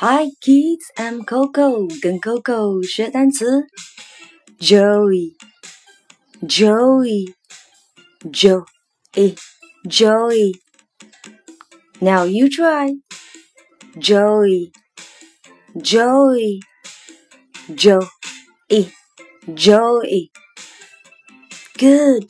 Hi kids, I'm Coco，跟 Coco 学单词。Joey, Joey, Joey, eh, Joey. Now you try. Joey, Joey, Joey, eh, Joey. Good.